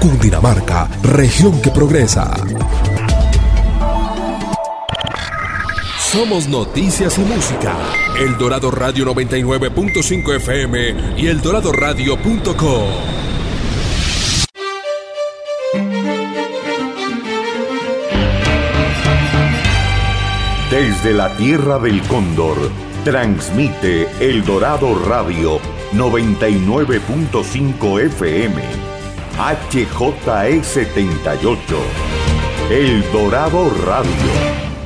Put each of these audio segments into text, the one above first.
Cundinamarca, región que progresa. Somos noticias y música. El Dorado Radio 99.5 FM y El eldoradoradio.com. Desde la Tierra del Cóndor, transmite El Dorado Radio 99.5 FM HJE78. El Dorado Radio.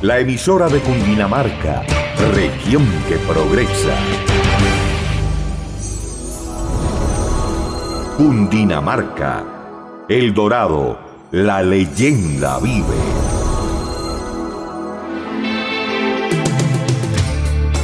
La emisora de Cundinamarca. Región que progresa. Cundinamarca. El Dorado. La leyenda vive.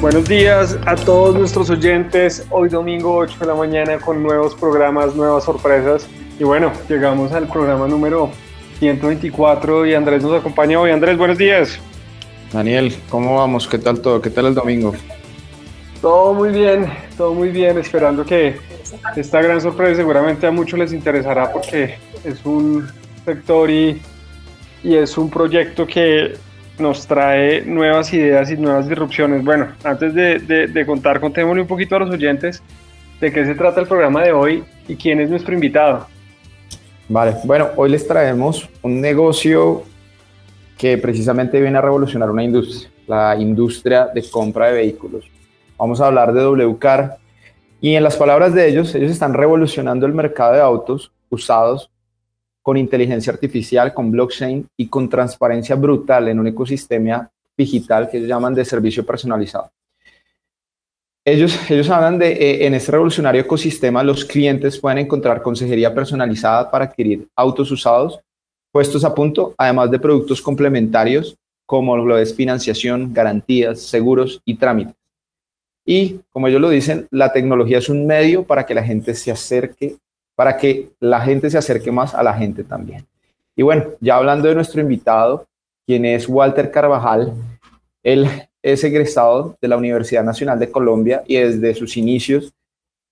Buenos días a todos nuestros oyentes. Hoy domingo 8 de la mañana con nuevos programas, nuevas sorpresas. Y bueno, llegamos al programa número 124 y Andrés nos acompaña hoy. Andrés, buenos días. Daniel, ¿cómo vamos? ¿Qué tal todo? ¿Qué tal el domingo? Todo muy bien, todo muy bien, esperando que esta gran sorpresa seguramente a muchos les interesará porque es un sector y, y es un proyecto que nos trae nuevas ideas y nuevas disrupciones. Bueno, antes de, contar, contémosle un poquito a los oyentes de qué se trata el programa de hoy y quién es nuestro invitado. Vale, bueno, hoy les traemos un negocio que precisamente viene a revolucionar una industria, la industria de compra de vehículos. Vamos a hablar de WCAR y en las palabras de ellos, ellos están revolucionando el mercado de autos usados con inteligencia artificial, con blockchain y con transparencia brutal en un ecosistema digital que ellos llaman de servicio personalizado. Ellos, ellos hablan de, eh, en este revolucionario ecosistema, los clientes pueden encontrar consejería personalizada para adquirir autos usados, puestos a punto, además de productos complementarios como lo es financiación, garantías, seguros y trámites. Y como ellos lo dicen, la tecnología es un medio para que la gente se acerque para que la gente se acerque más a la gente también. Y bueno, ya hablando de nuestro invitado, quien es Walter Carvajal, él es egresado de la Universidad Nacional de Colombia y desde sus inicios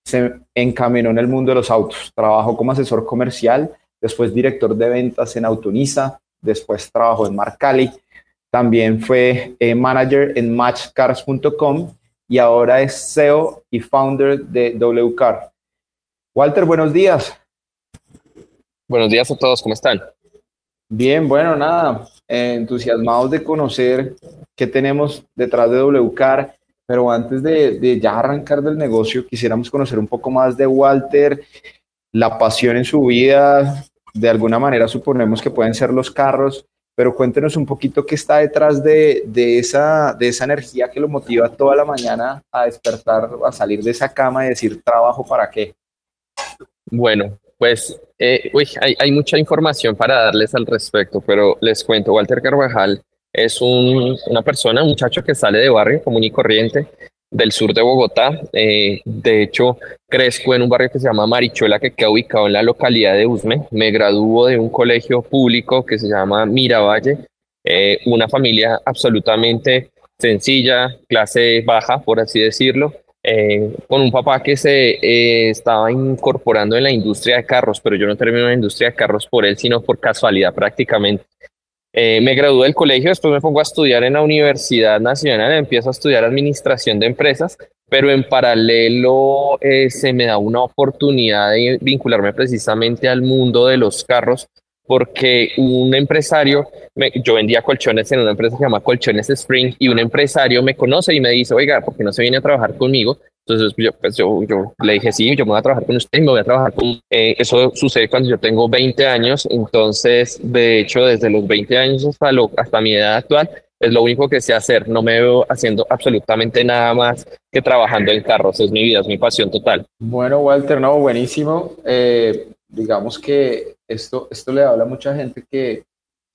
se encaminó en el mundo de los autos. Trabajó como asesor comercial, después director de ventas en Autonisa, después trabajó en Marcali, también fue eh, manager en matchcars.com y ahora es CEO y founder de WCAR. Walter, buenos días. Buenos días a todos, ¿cómo están? Bien, bueno, nada, entusiasmados de conocer qué tenemos detrás de WCAR, pero antes de, ya arrancar del negocio, quisiéramos conocer un poco más de Walter, la pasión en su vida, de alguna manera suponemos que pueden ser los carros, pero cuéntenos un poquito qué está detrás de, de, esa, de esa energía que lo motiva toda la mañana a despertar, a salir de esa cama y decir, trabajo para qué. Bueno, pues eh, hay, mucha información para darles al respecto, pero les cuento, Walter Carvajal es una persona, un muchacho que sale de barrio común y corriente del sur de Bogotá. Eh, de hecho, crezco en un barrio que se llama Marichuela, que queda ubicado en la localidad de Usme. Me graduó de un colegio público que se llama Miravalle, eh, una familia absolutamente sencilla, clase baja, por así decirlo. Eh, con un papá que se eh, estaba incorporando en la industria de carros, pero yo no terminé en la industria de carros por él, sino por casualidad prácticamente. Eh, me gradué del colegio, después me pongo a estudiar en la Universidad Nacional, empiezo a estudiar administración de empresas, pero en paralelo se me da una oportunidad de vincularme precisamente al mundo de los carros porque un empresario, yo vendía colchones en una empresa que se llama Colchones Spring y un empresario me conoce y me dice, oiga, ¿por qué no se viene a trabajar conmigo? Entonces yo, pues yo, yo le dije, sí, yo me voy a trabajar con usted, me voy a trabajar con... Eh, eso sucede cuando yo tengo 20 años, entonces de hecho desde los 20 años hasta, lo, hasta mi edad actual es lo único que sé hacer, no me veo haciendo absolutamente nada más que trabajando en carros, es mi vida, es mi pasión total. Bueno, Walter, no, buenísimo. Eh, digamos que esto, esto le habla a mucha gente que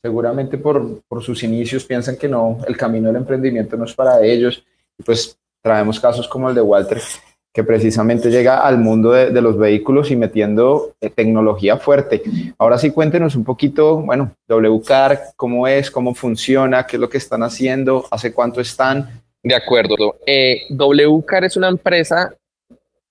seguramente por, por sus inicios piensan que no, el camino del emprendimiento no es para ellos. Y pues traemos casos como el de Walter, que precisamente llega al mundo de, de los vehículos y metiendo eh, tecnología fuerte. Ahora sí, cuéntenos un poquito, bueno, WCAR, cómo es, cómo funciona, qué es lo que están haciendo, hace cuánto están. De acuerdo. Eh, WCAR es una empresa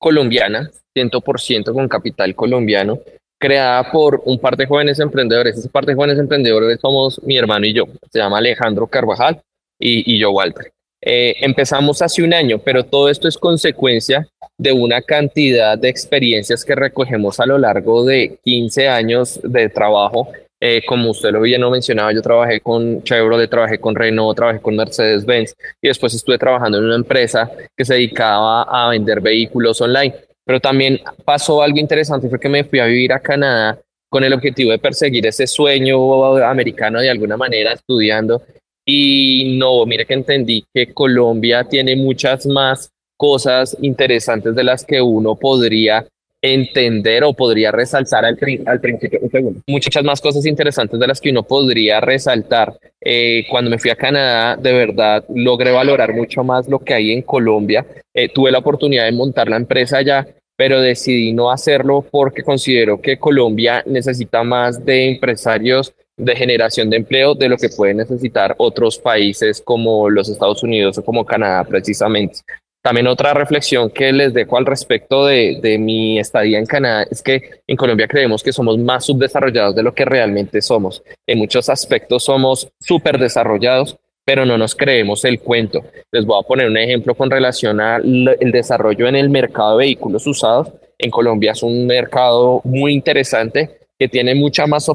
colombiana, 100% con capital colombiano, creada por un par de jóvenes emprendedores. Ese par de jóvenes emprendedores somos mi hermano y yo. Se llama Alejandro Carvajal y, yo, Walter. Eh, empezamos hace un año, pero todo esto es consecuencia de una cantidad de experiencias que recogemos a lo largo de 15 años de trabajo. Eh, como usted lo bien no mencionaba, yo trabajé con Chevrolet, trabajé con Renault, trabajé con Mercedes-Benz y después estuve trabajando en una empresa que se dedicaba a vender vehículos online. Pero también pasó algo interesante, fue que me fui a vivir a Canadá con el objetivo de perseguir ese sueño americano de alguna manera, estudiando y no, mire que entendí que Colombia tiene muchas más cosas interesantes de las que uno podría entender o podría resaltar al, al principio. Muchas más cosas interesantes de las que uno podría resaltar. Eh, cuando me fui a Canadá, de verdad, logré valorar mucho más lo que hay en Colombia. Eh, tuve la oportunidad de montar la empresa allá, pero decidí no hacerlo porque considero que Colombia necesita más de empresarios de generación de empleo de lo que pueden necesitar otros países como los Estados Unidos o como Canadá precisamente. También otra reflexión que les dejo al respecto de, mi estadía en Canadá es que en Colombia creemos que somos más subdesarrollados de lo que realmente somos. En muchos aspectos somos súper desarrollados, pero no nos creemos el cuento. Les voy a poner un ejemplo con relación al desarrollo en el mercado de vehículos usados. En Colombia es un mercado muy interesante que tiene mucha más,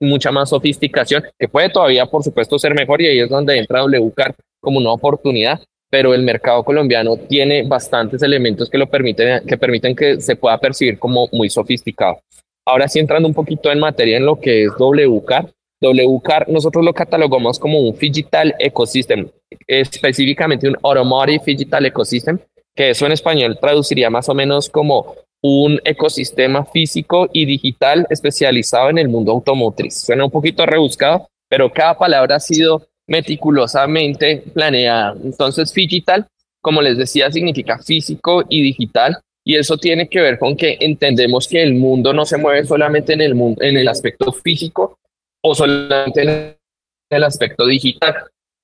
mucha más sofisticación, que puede todavía, por supuesto, ser mejor y ahí es donde entra WCAR como una oportunidad, pero el mercado colombiano tiene bastantes elementos que lo permiten, que permiten que se pueda percibir como muy sofisticado. Ahora sí, entrando un poquito en materia en lo que es WCAR, WCAR nosotros lo catalogamos como un Digital Ecosystem, específicamente un Automotive Digital Ecosystem, que eso en español traduciría más o menos como un ecosistema físico y digital especializado en el mundo automotriz. Suena un poquito rebuscado, pero cada palabra ha sido meticulosamente planeada. Entonces, digital, como les decía, significa físico y digital. Y eso tiene que ver con que entendemos que el mundo no se mueve solamente en el, mundo, en el aspecto físico o solamente en el aspecto digital.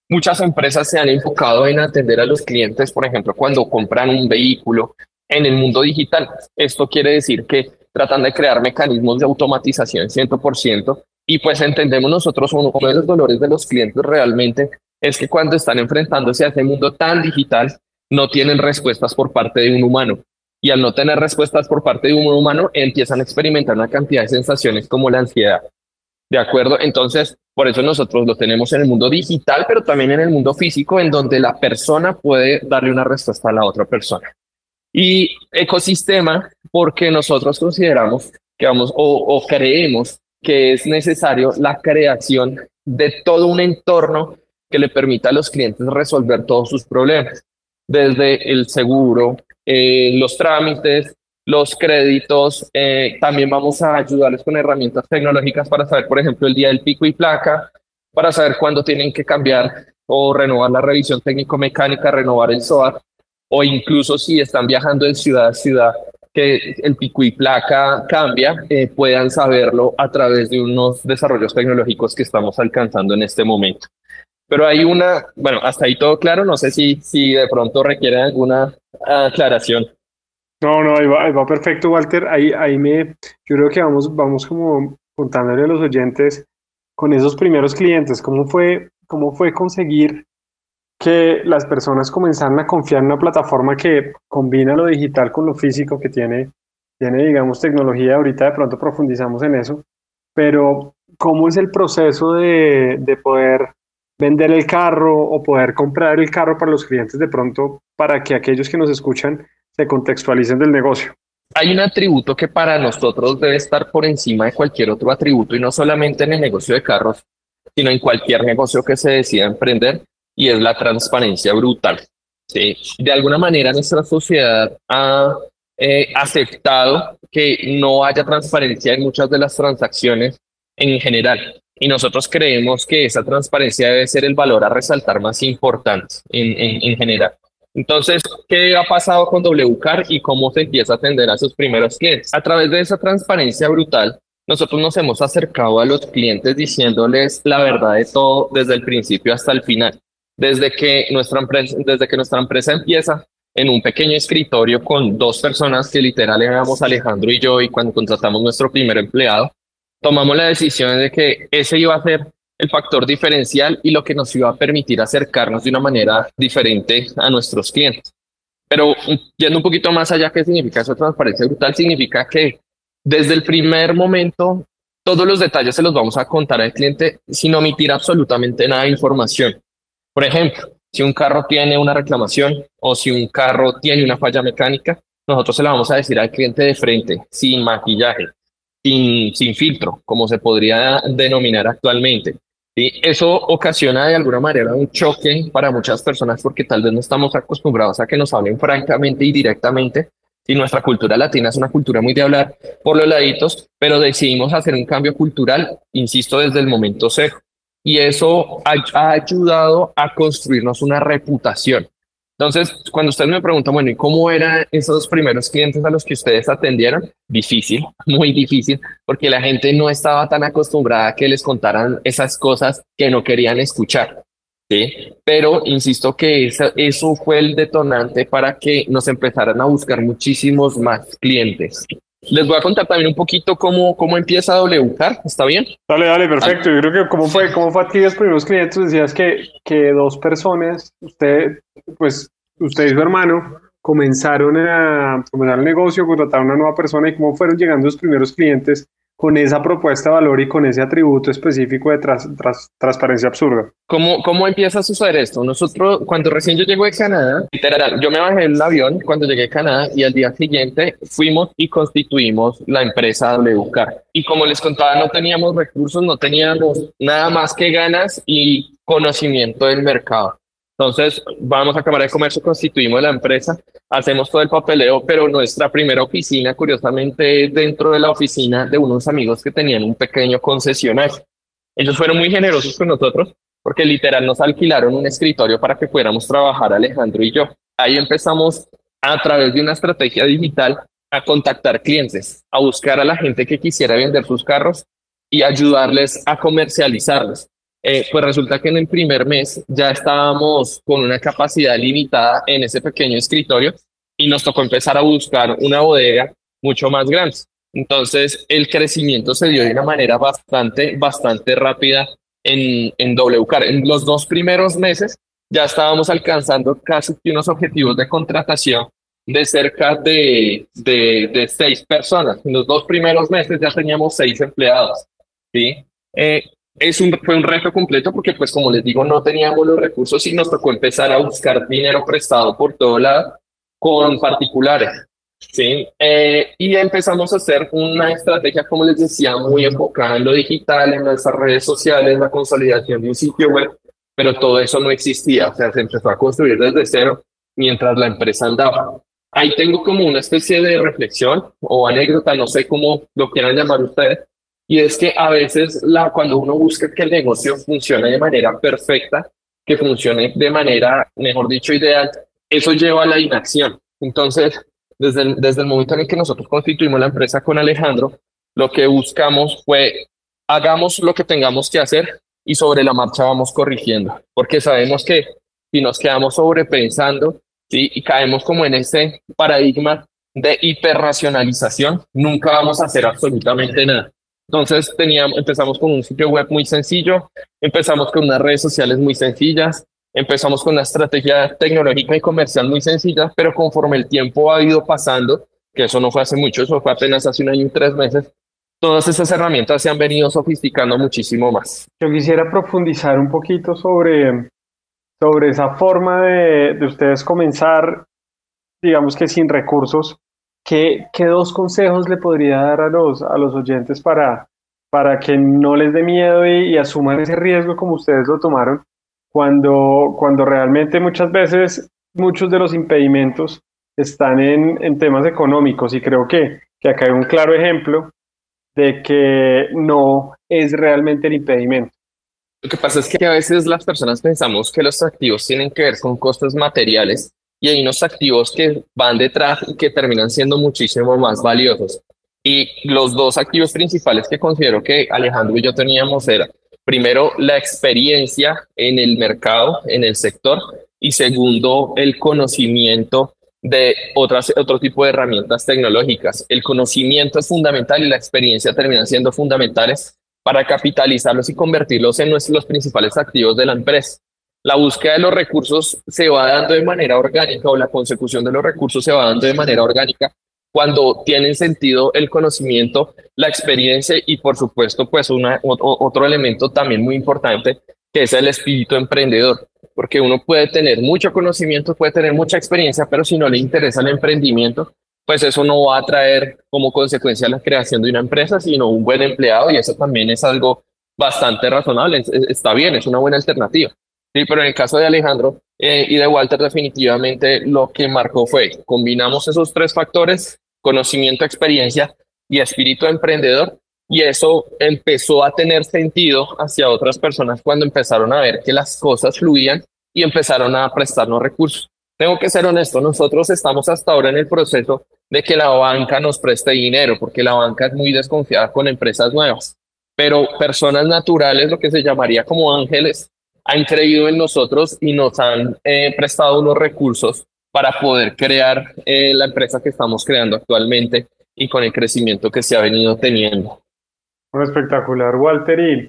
Muchas empresas se han enfocado en atender a los clientes, por ejemplo, cuando compran un vehículo, en el mundo digital. Esto quiere decir que tratan de crear mecanismos de automatización 100% y pues entendemos nosotros uno de los dolores de los clientes realmente es que cuando están enfrentándose a ese mundo tan digital no tienen respuestas por parte de un humano y al no tener respuestas por parte de un humano empiezan a experimentar una cantidad de sensaciones como la ansiedad. ¿De acuerdo? Entonces, por eso nosotros lo tenemos en el mundo digital, pero también en el mundo físico, en donde la persona puede darle una respuesta a la otra persona. Y ecosistema, porque nosotros consideramos que vamos o, creemos que es necesario la creación de todo un entorno que le permita a los clientes resolver todos sus problemas, desde el seguro, eh, los trámites, los créditos. Eh, también vamos a ayudarles con herramientas tecnológicas para saber, por ejemplo, el día del pico y placa, para saber cuándo tienen que cambiar o renovar la revisión técnico-mecánica, renovar el SOAR o incluso si están viajando de ciudad a ciudad, que el pico y placa cambia, eh, puedan saberlo a través de unos desarrollos tecnológicos que estamos alcanzando en este momento. Pero hay una, bueno, hasta ahí todo claro, no sé si, si de pronto requiere alguna aclaración. No, no, ahí va, va perfecto, Walter. Ahí, ahí me, yo creo que vamos, vamos como contándole a los oyentes con esos primeros clientes, cómo fue, cómo fue conseguir que las personas comenzaron a confiar en una plataforma que combina lo digital con lo físico, que tiene, tiene digamos, tecnología. Ahorita de pronto profundizamos en eso. Pero, cómo es el proceso de, de poder vender el carro o poder comprar el carro para los clientes de pronto para que aquellos que nos escuchan se contextualicen del negocio? Hay un atributo que para nosotros debe estar por encima de cualquier otro atributo y no solamente en el negocio de carros, sino en cualquier negocio que se decida emprender y es la transparencia brutal. ¿sí? De alguna manera nuestra sociedad ha eh, aceptado que no haya transparencia en muchas de las transacciones en general. Y nosotros creemos que esa transparencia debe ser el valor a resaltar más importante en, en, general. Entonces, ¿qué ha pasado con WCAR y cómo se empieza a atender a sus primeros clientes? A través de esa transparencia brutal, nosotros nos hemos acercado a los clientes diciéndoles la verdad de todo desde el principio hasta el final. Desde que nuestra empresa, desde que nuestra empresa empieza en un pequeño escritorio con dos personas que literal éramos Alejandro y yo y cuando contratamos nuestro primer empleado, tomamos la decisión de que ese iba a ser el factor diferencial y lo que nos iba a permitir acercarnos de una manera diferente a nuestros clientes. Pero yendo un poquito más allá, ¿qué significa eso? Transparencia brutal significa que desde el primer momento todos los detalles se los vamos a contar al cliente sin omitir absolutamente nada de información. Por ejemplo, si un carro tiene una reclamación o si un carro tiene una falla mecánica, nosotros se la vamos a decir al cliente de frente, sin maquillaje, sin, sin filtro, como se podría denominar actualmente. y Eso ocasiona de alguna manera un choque para muchas personas porque tal vez no estamos acostumbrados a que nos hablen francamente y directamente. Y nuestra cultura latina es una cultura muy de hablar por los laditos, pero decidimos hacer un cambio cultural, insisto, desde el momento cero. Y eso ha, ayudado a construirnos una reputación. Entonces, cuando ustedes me preguntan, bueno, ¿y cómo eran esos primeros clientes a los que ustedes atendieron? Difícil, muy difícil, porque la gente no estaba tan acostumbrada a que les contaran esas cosas que no querían escuchar. ¿sí? Pero insisto que eso fue el detonante para que nos empezaran a buscar muchísimos más clientes. Les voy a contar también un poquito cómo, cómo empieza WCAR, ¿está bien? Dale, dale, perfecto. Yo creo que cómo fue, cómo fue aquí los primeros clientes, decías que, que dos personas, usted, pues usted y su hermano, comenzaron a comenzar el negocio, contrataron a una nueva persona y cómo fueron llegando los primeros clientes con esa propuesta de valor y con ese atributo específico de tras, tras, transparencia absurda. ¿Cómo, ¿Cómo empieza a suceder esto? Nosotros, cuando recién yo llego de Canadá, literal, yo me bajé el avión cuando llegué a Canadá y al día siguiente fuimos y constituimos la empresa WCAR. Y como les contaba, no teníamos recursos, no teníamos nada más que ganas y conocimiento del mercado. Entonces, vamos a Cámara de Comercio, constituimos la empresa, hacemos todo el papeleo, pero nuestra primera oficina, curiosamente, dentro de la oficina de unos amigos que tenían un pequeño concesionario. Ellos fueron muy generosos con nosotros porque literal nos alquilaron un escritorio para que fuéramos trabajar Alejandro y yo. Ahí empezamos a través de una estrategia digital a contactar clientes, a buscar a la gente que quisiera vender sus carros y ayudarles a comercializarlos. Eh, pues resulta que en el primer mes ya estábamos con una capacidad limitada en ese pequeño escritorio y nos tocó empezar a buscar una bodega mucho más grande. Entonces el crecimiento se dio de una manera bastante, bastante rápida en, en WCAR. En los dos primeros meses ya estábamos alcanzando casi unos objetivos de contratación de cerca de, de, de seis personas. En los dos primeros meses ya teníamos seis empleados. ¿sí? Eh, es un, fue un reto completo porque, pues, como les digo, no teníamos los recursos y nos tocó empezar a buscar dinero prestado por todo lado con particulares. ¿sí? Eh, y empezamos a hacer una estrategia, como les decía, muy enfocada en lo digital, en nuestras redes sociales, la consolidación de un sitio web, pero todo eso no existía, o sea, se empezó a construir desde cero mientras la empresa andaba. Ahí tengo como una especie de reflexión o anécdota, no sé cómo lo quieran llamar ustedes, y es que a veces cuando uno busca que el negocio funcione de manera perfecta, que funcione de manera, mejor dicho, ideal, eso lleva a la inacción. Entonces, desde el, desde el momento en el que nosotros constituimos la empresa con Alejandro, lo que buscamos fue, hagamos lo que tengamos que hacer y sobre la marcha vamos corrigiendo, porque sabemos que si nos quedamos sobrepensando ¿sí? y caemos como en ese paradigma de hiperracionalización, nunca vamos a hacer absolutamente nada. Entonces teníamos, empezamos con un sitio web muy sencillo, empezamos con unas redes sociales muy sencillas, empezamos con una estrategia tecnológica y comercial muy sencilla, pero conforme el tiempo ha ido pasando, que eso no fue hace mucho, eso fue apenas hace un año y tres meses, todas esas herramientas se han venido sofisticando muchísimo más. Yo quisiera profundizar un poquito sobre, sobre esa forma de, de ustedes comenzar, digamos que sin recursos. ¿Qué, ¿Qué, dos consejos le podría dar a los, a los oyentes para, para que no les dé miedo y, y asuman ese riesgo como ustedes lo tomaron? Cuando, cuando realmente muchas veces muchos de los impedimentos están en, en temas económicos y creo que, que acá hay un claro ejemplo de que no es realmente el impedimento. Lo que pasa es que a veces las personas pensamos que los activos tienen que ver con costos materiales y hay unos activos que van detrás y que terminan siendo muchísimo más valiosos. Y los dos activos principales que considero que Alejandro y yo teníamos era, primero, la experiencia en el mercado, en el sector, y segundo, el conocimiento de otras, otro tipo de herramientas tecnológicas. El conocimiento es fundamental y la experiencia terminan siendo fundamentales para capitalizarlos y convertirlos en los principales activos de la empresa. La búsqueda de los recursos se va dando de manera orgánica o la consecución de los recursos se va dando de manera orgánica cuando tienen sentido el conocimiento, la experiencia y por supuesto pues otro elemento también muy importante que es el espíritu emprendedor porque uno puede tener mucho conocimiento, puede tener mucha experiencia, pero si no le interesa el emprendimiento, pues eso no va a traer como consecuencia la creación de una empresa, sino un buen empleado y eso también es algo bastante razonable, está bien, es una buena alternativa. Sí, pero en el caso de Alejandro eh, y de Walter, definitivamente lo que marcó fue, combinamos esos tres factores, conocimiento, experiencia y espíritu emprendedor, y eso empezó a tener sentido hacia otras personas cuando empezaron a ver que las cosas fluían y empezaron a prestarnos recursos. Tengo que ser honesto, nosotros estamos hasta ahora en el proceso de que la banca nos preste dinero, porque la banca es muy desconfiada con empresas nuevas. Pero personas naturales, lo que se llamaría como ángeles, han creído en nosotros y nos han eh, prestado unos recursos para poder crear eh, la empresa que estamos creando actualmente y con el crecimiento que se ha venido teniendo. Espectacular, Walter. Y,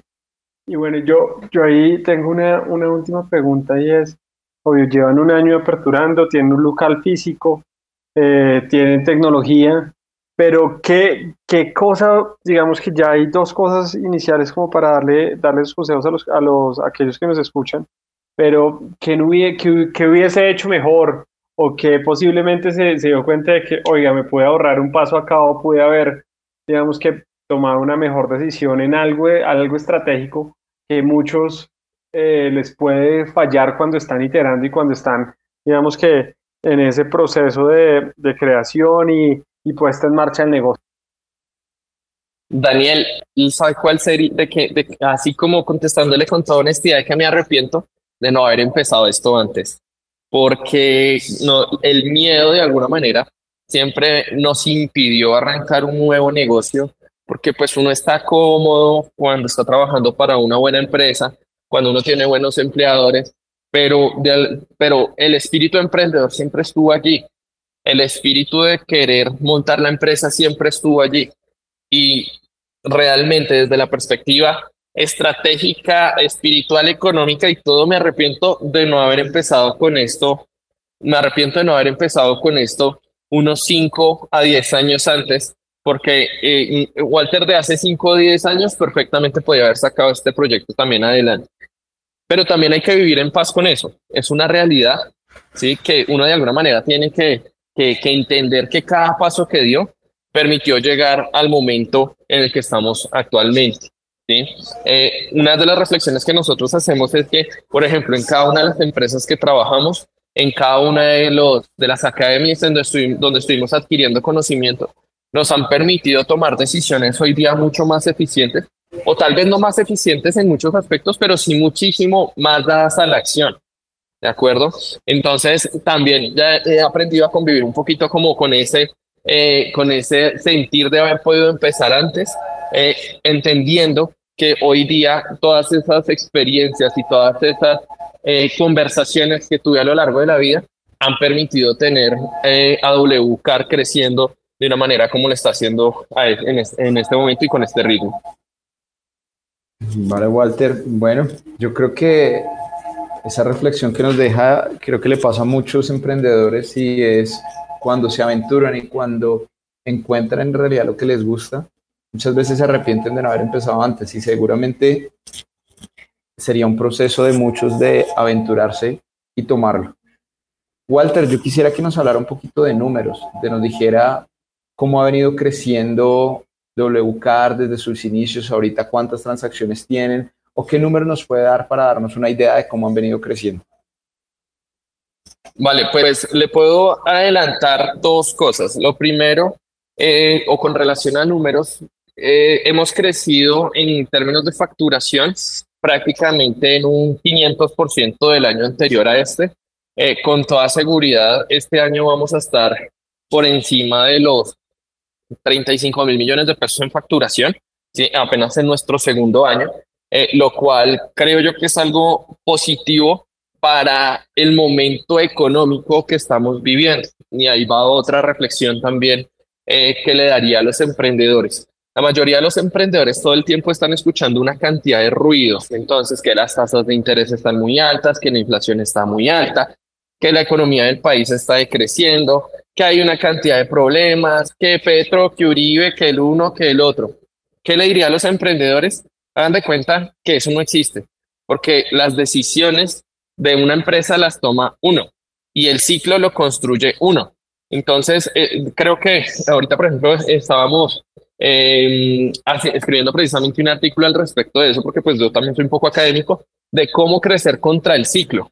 y bueno, yo, yo ahí tengo una, una última pregunta y es, obvio, llevan un año aperturando, tienen un local físico, eh, tienen tecnología, pero ¿qué, ¿qué cosa, digamos que ya hay dos cosas iniciales como para darle, darles consejos a, los, a, los, a aquellos que nos escuchan, pero ¿qué, no hubiese, que, hubiese hecho mejor? o que posiblemente se, se, dio cuenta de que, oiga, me puede ahorrar un paso acá o pude haber, digamos que tomar una mejor decisión en algo, algo estratégico que muchos eh, les puede fallar cuando están iterando y cuando están, digamos que, en ese proceso de, de creación y, y, puesta en marcha del negocio. Daniel, ¿y sabe cuál sería? De que, de, así como contestándole con toda honestidad, que me arrepiento de no haber empezado esto antes, porque no, el miedo de alguna manera siempre nos impidió arrancar un nuevo negocio porque pues uno está cómodo cuando está trabajando para una buena empresa, cuando uno tiene buenos empleadores, pero, pero el espíritu emprendedor siempre estuvo allí. El espíritu de querer montar la empresa siempre estuvo allí. Y realmente desde la perspectiva estratégica, espiritual, económica y todo, me arrepiento de no haber empezado con esto. Me arrepiento de no haber empezado con esto unos 5 a 10 años antes, porque eh, Walter de hace 5 o 10 años perfectamente podía haber sacado este proyecto también adelante. Pero también hay que vivir en paz con eso. Es una realidad, ¿sí? Que uno de alguna manera tiene que, que, que entender que cada paso que dio permitió llegar al momento en el que estamos actualmente. ¿sí? Eh, una de las reflexiones que nosotros hacemos es que, por ejemplo, en cada una de las empresas que trabajamos, en cada una de, los, de las academias donde, estuvimos, donde estuvimos adquiriendo conocimiento, nos han permitido tomar decisiones hoy día mucho más eficientes, o tal vez no más eficientes en muchos aspectos, pero sí muchísimo más dadas a la acción. ¿De acuerdo? Entonces, también ya he aprendido a convivir un poquito como con ese, eh, con ese sentir de haber podido empezar antes, eh, entendiendo que hoy día todas esas experiencias y todas esas eh, conversaciones que tuve a lo largo de la vida han permitido tener a WCAR creciendo de una manera como lo está haciendo en este, momento y con este ritmo. Vale, Walter. Bueno, yo creo que esa reflexión que nos deja, creo que le pasa a muchos emprendedores y es cuando se aventuran y cuando encuentran en realidad lo que les gusta, muchas veces se arrepienten de no haber empezado antes y seguramente sería un proceso de muchos de aventurarse y tomarlo. Walter, yo quisiera que nos hablara un poquito de números, de nos dijera cómo ha venido creciendo WCAR desde sus inicios, ahorita cuántas transacciones tienen o qué número nos puede dar para darnos una idea de cómo han venido creciendo. Vale, pues le puedo adelantar dos cosas. Lo primero, eh, o con relación a números, eh, hemos crecido en términos de facturación prácticamente en un 500% del año anterior a este. Eh, con toda seguridad, este año vamos a estar por encima de los 35 mil millones de pesos en facturación, ¿sí? apenas en nuestro segundo año, lo cual creo yo que es algo positivo para el momento económico que estamos viviendo. Y ahí va otra reflexión también eh, que le daría a los emprendedores. La mayoría de los emprendedores todo el tiempo están escuchando una cantidad de ruidos, entonces que las tasas de interés están muy altas, que la inflación está muy alta, que la economía del país está decreciendo, que hay una cantidad de problemas, que Petro, que Uribe, que el uno, que el otro. ¿Qué le diría a los emprendedores? Hagan de cuenta que eso no existe, porque las decisiones de una empresa las toma uno y el ciclo lo construye uno. Entonces, eh, creo que ahorita, por ejemplo, estábamos em, escribiendo precisamente un artículo al respecto de eso, porque pues yo también soy un poco académico, de cómo crecer contra el ciclo.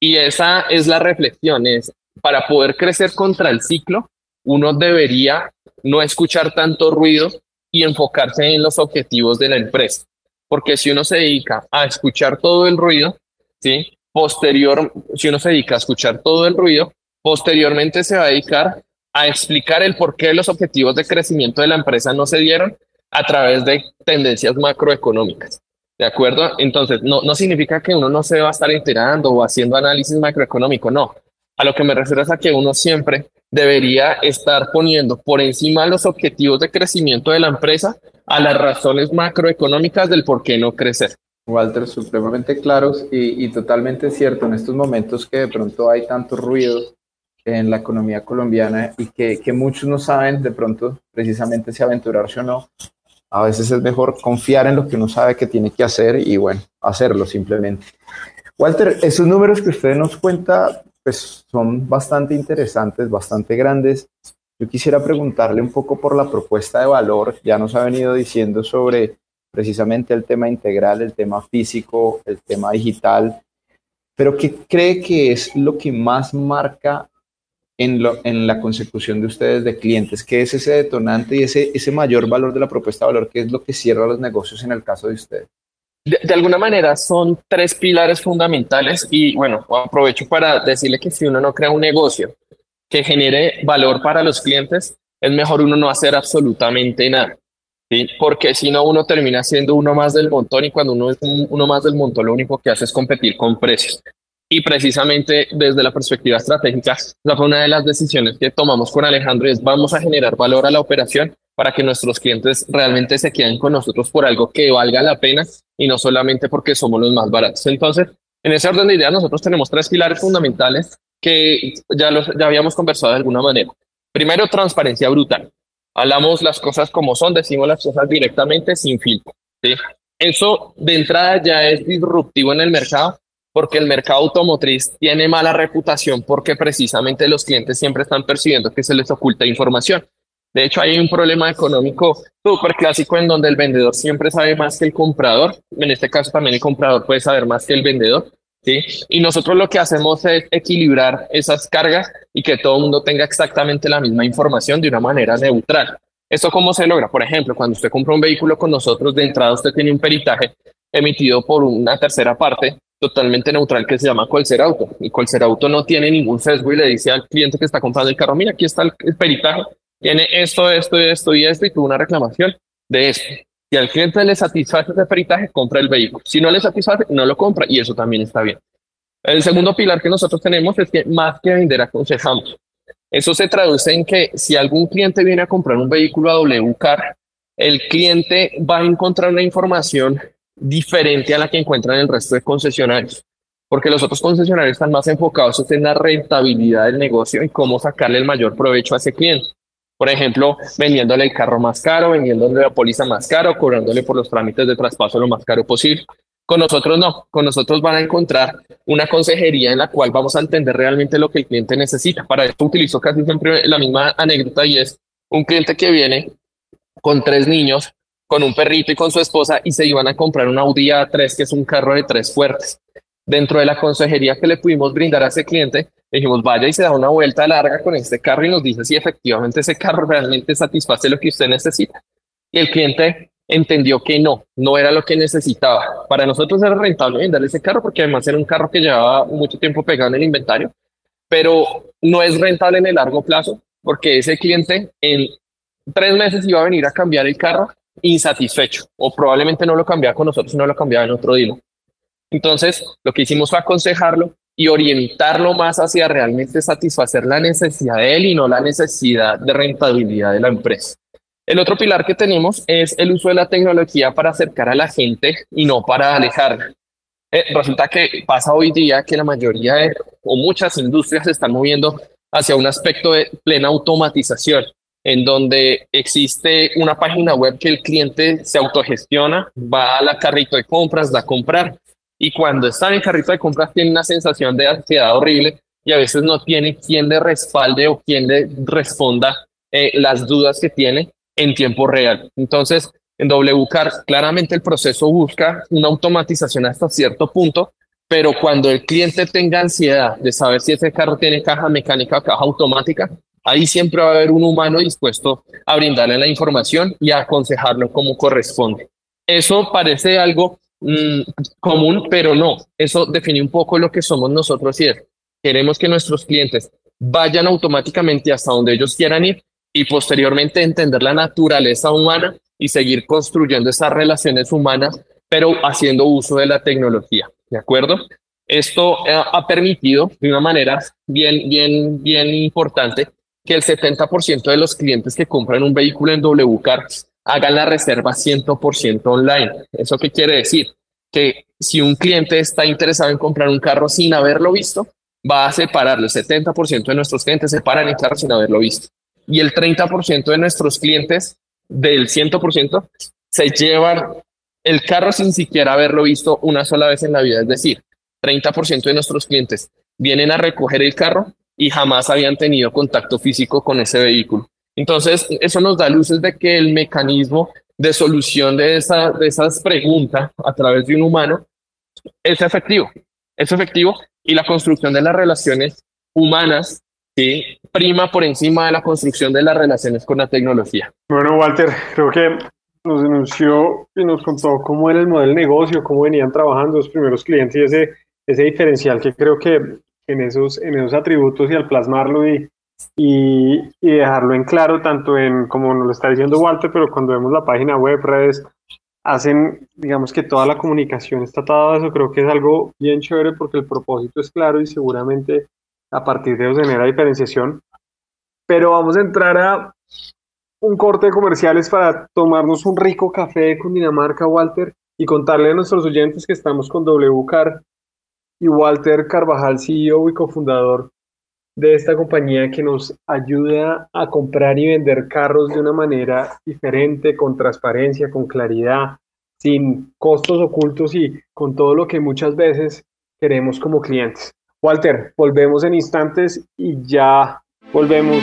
Y esa es la reflexión, es para poder crecer contra el ciclo, uno debería no escuchar tanto ruido y enfocarse en los objetivos de la empresa. Porque si uno se dedica a escuchar todo el ruido, ¿sí? Posterior, si uno se dedica a escuchar todo el ruido, posteriormente se va a dedicar a explicar el por qué los objetivos de crecimiento de la empresa no se dieron a través de tendencias macroeconómicas. ¿De acuerdo? Entonces, no, no significa que uno no se va a estar enterando o haciendo análisis macroeconómico, no. A lo que me refiero es a que uno siempre debería estar poniendo por encima los objetivos de crecimiento de la empresa a las razones macroeconómicas del por qué no crecer. Walter, supremamente claros y, totalmente cierto en estos momentos que de pronto hay tanto ruido en la economía colombiana y que, que, muchos no saben de pronto precisamente si aventurarse o no. A veces es mejor confiar en lo que uno sabe que tiene que hacer y bueno, hacerlo simplemente. Walter, esos números que usted nos cuenta pues son bastante interesantes, bastante grandes. Yo quisiera preguntarle un poco por la propuesta de valor. Ya nos ha venido diciendo sobre precisamente el tema integral, el tema físico, el tema digital, pero ¿qué cree que es lo que más marca en, la consecución de ustedes de clientes? ¿Qué es ese detonante y ese, ese mayor valor de la propuesta de valor? ¿Qué es lo que cierra los negocios en el caso de ustedes? De, alguna manera son tres pilares fundamentales y bueno, aprovecho para decirle que si uno no crea un negocio que genere valor para los clientes, es mejor uno no hacer absolutamente nada. Porque si no, uno termina siendo uno más del montón y cuando uno es uno más del montón, lo único que hace es competir con precios. Y precisamente desde la perspectiva estratégica, esa fue una de las decisiones que tomamos con Alejandro, es vamos a generar valor a la operación para que nuestros clientes realmente se queden con nosotros por algo que valga la pena y no solamente porque somos los más baratos. Entonces, en ese orden de ideas, nosotros tenemos tres pilares fundamentales que ya, los, habíamos conversado de alguna manera. Primero, transparencia brutal hablamos las cosas como son, decimos las cosas directamente sin filtro. ¿sí? Eso de entrada ya es disruptivo en el mercado porque el mercado automotriz tiene mala reputación porque precisamente los clientes siempre están percibiendo que se les oculta información. De hecho, hay un problema económico súper clásico en donde el vendedor siempre sabe más que el comprador. En este caso también el comprador puede saber más que el vendedor. ¿sí? Y nosotros lo que hacemos es equilibrar esas cargas y que todo el mundo tenga exactamente la misma información de una manera neutral. ¿Esto cómo se logra? Por ejemplo, cuando usted compra un vehículo con nosotros, de entrada usted tiene un peritaje emitido por una tercera parte totalmente neutral que se llama Colser Auto. Y Colser Auto no tiene ningún sesgo y le dice al cliente que está comprando el carro, mira, aquí está el peritaje, tiene esto, esto, esto y esto y tuvo una reclamación de esto. Si al cliente le satisface ese peritaje, compra el vehículo. Si no le satisface, no lo compra y eso también está bien. El segundo pilar que nosotros tenemos es que más que vender, aconsejamos. Eso se traduce en que si algún cliente viene a comprar un vehículo a WCAR, el cliente va a encontrar una información diferente a la que encuentra en el resto de concesionarios, porque los otros concesionarios están más enfocados en la rentabilidad del negocio y cómo sacarle el mayor provecho a ese cliente. Por ejemplo, vendiéndole el carro más caro, vendiéndole la póliza más caro, cobrándole por los trámites de traspaso lo más caro posible. Con nosotros no, con nosotros van a encontrar una consejería en la cual vamos a entender realmente lo que el cliente necesita. Para esto utilizo casi siempre la misma anécdota y es un cliente que viene con tres niños, con un perrito y con su esposa y se iban a comprar un Audi A3, que es un carro de tres fuertes. Dentro de la consejería que le pudimos brindar a ese cliente, dijimos, vaya y se da una vuelta larga con este carro y nos dice si efectivamente ese carro realmente satisface lo que usted necesita. Y el cliente entendió que no, no era lo que necesitaba. Para nosotros era rentable venderle ese carro porque además era un carro que llevaba mucho tiempo pegado en el inventario, pero no es rentable en el largo plazo porque ese cliente en tres meses iba a venir a cambiar el carro insatisfecho o probablemente no lo cambiaba con nosotros, no lo cambiaba en otro día. Entonces, lo que hicimos fue aconsejarlo y orientarlo más hacia realmente satisfacer la necesidad de él y no la necesidad de rentabilidad de la empresa. El otro pilar que tenemos es el uso de la tecnología para acercar a la gente y no para alejarla. Eh, resulta que pasa hoy día que la mayoría de, o muchas industrias se están moviendo hacia un aspecto de plena automatización, en donde existe una página web que el cliente se autogestiona, va a la carrito de compras, da a comprar, y cuando está en carrito de compras tiene una sensación de ansiedad horrible y a veces no tiene quien le respalde o quien le responda eh, las dudas que tiene en tiempo real. Entonces, en WCAR claramente el proceso busca una automatización hasta cierto punto, pero cuando el cliente tenga ansiedad de saber si ese carro tiene caja mecánica o caja automática, ahí siempre va a haber un humano dispuesto a brindarle la información y a aconsejarlo como corresponde. Eso parece algo mm, común, pero no. Eso define un poco lo que somos nosotros y queremos que nuestros clientes vayan automáticamente hasta donde ellos quieran ir y posteriormente entender la naturaleza humana y seguir construyendo esas relaciones humanas, pero haciendo uso de la tecnología. ¿De acuerdo? Esto ha permitido de una manera bien, bien, bien importante que el 70% de los clientes que compran un vehículo en WCAR hagan la reserva 100% online. ¿Eso qué quiere decir? Que si un cliente está interesado en comprar un carro sin haberlo visto, va a separarlo. El 70% de nuestros clientes separan el carro sin haberlo visto. Y el 30% de nuestros clientes, del 100%, se llevan el carro sin siquiera haberlo visto una sola vez en la vida. Es decir, 30% de nuestros clientes vienen a recoger el carro y jamás habían tenido contacto físico con ese vehículo. Entonces, eso nos da luces de que el mecanismo de solución de, esa, de esas preguntas a través de un humano es efectivo. Es efectivo y la construcción de las relaciones humanas ¿sí? prima por encima de la construcción de las relaciones con la tecnología. Bueno, Walter, creo que nos denunció y nos contó cómo era el modelo de negocio, cómo venían trabajando los primeros clientes y ese, ese diferencial que creo que en esos, en esos atributos y al plasmarlo y, y, y, dejarlo en claro, tanto en como nos lo está diciendo Walter, pero cuando vemos la página web, redes, hacen, digamos que toda la comunicación está atada a eso, creo que es algo bien chévere porque el propósito es claro y seguramente a partir de eso genera diferenciación. Pero vamos a entrar a un corte de comerciales para tomarnos un rico café con Dinamarca, Walter, y contarle a nuestros oyentes que estamos con WCAR y Walter Carvajal, CEO y cofundador de esta compañía que nos ayuda a comprar y vender carros de una manera diferente, con transparencia, con claridad, sin costos ocultos y con todo lo que muchas veces queremos como clientes. Walter, volvemos en instantes y ya volvemos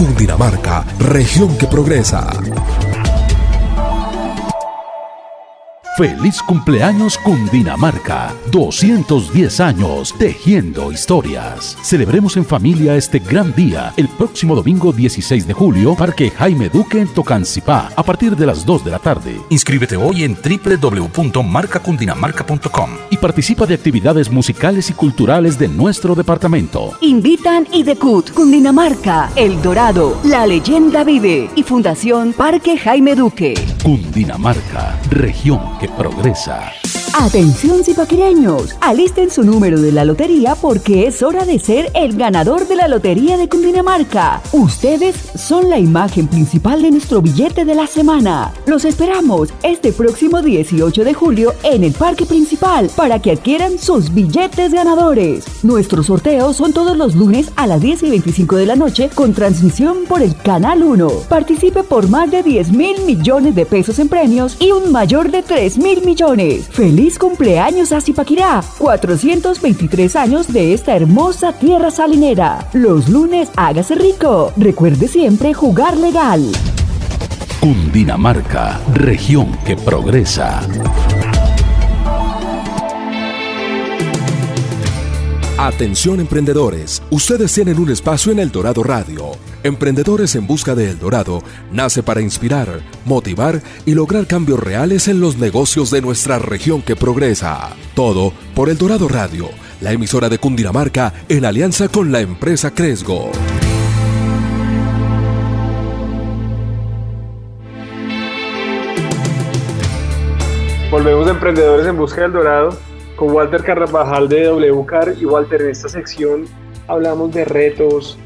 Cundinamarca, región que progresa. Feliz cumpleaños Cundinamarca. 210 años tejiendo historias. Celebremos en familia este gran día el próximo domingo 16 de julio, Parque Jaime Duque en Tocancipá, a partir de las 2 de la tarde. Inscríbete hoy en www.marcacundinamarca.com y participa de actividades musicales y culturales de nuestro departamento. Invitan Idecut, Cundinamarca, El Dorado, La Leyenda Vive y Fundación Parque Jaime Duque. Cundinamarca, región que progresa. Atención zipaquireños, alisten su número de la lotería porque es hora de ser el ganador de la Lotería de Cundinamarca. Ustedes son la imagen principal de nuestro billete de la semana. Los esperamos este próximo 18 de julio en el parque principal para que adquieran sus billetes ganadores. Nuestros sorteos son todos los lunes a las 10 y 25 de la noche con transmisión por el Canal 1. Participe por más de 10 mil millones de pesos en premios y un mayor de 3 mil millones. ¡Feliz! ¡Feliz cumpleaños a Zipaquirá! 423 años de esta hermosa tierra salinera. Los lunes hágase rico. Recuerde siempre jugar legal. Cundinamarca, región que progresa. Atención emprendedores, ustedes tienen un espacio en El Dorado Radio. Emprendedores en Busca de El Dorado nace para inspirar, motivar y lograr cambios reales en los negocios de nuestra región que progresa. Todo por El Dorado Radio, la emisora de Cundinamarca en alianza con la empresa Cresgo. Volvemos a Emprendedores en Busca del Dorado con Walter Carvajal de WCAR y Walter, en esta sección hablamos de retos,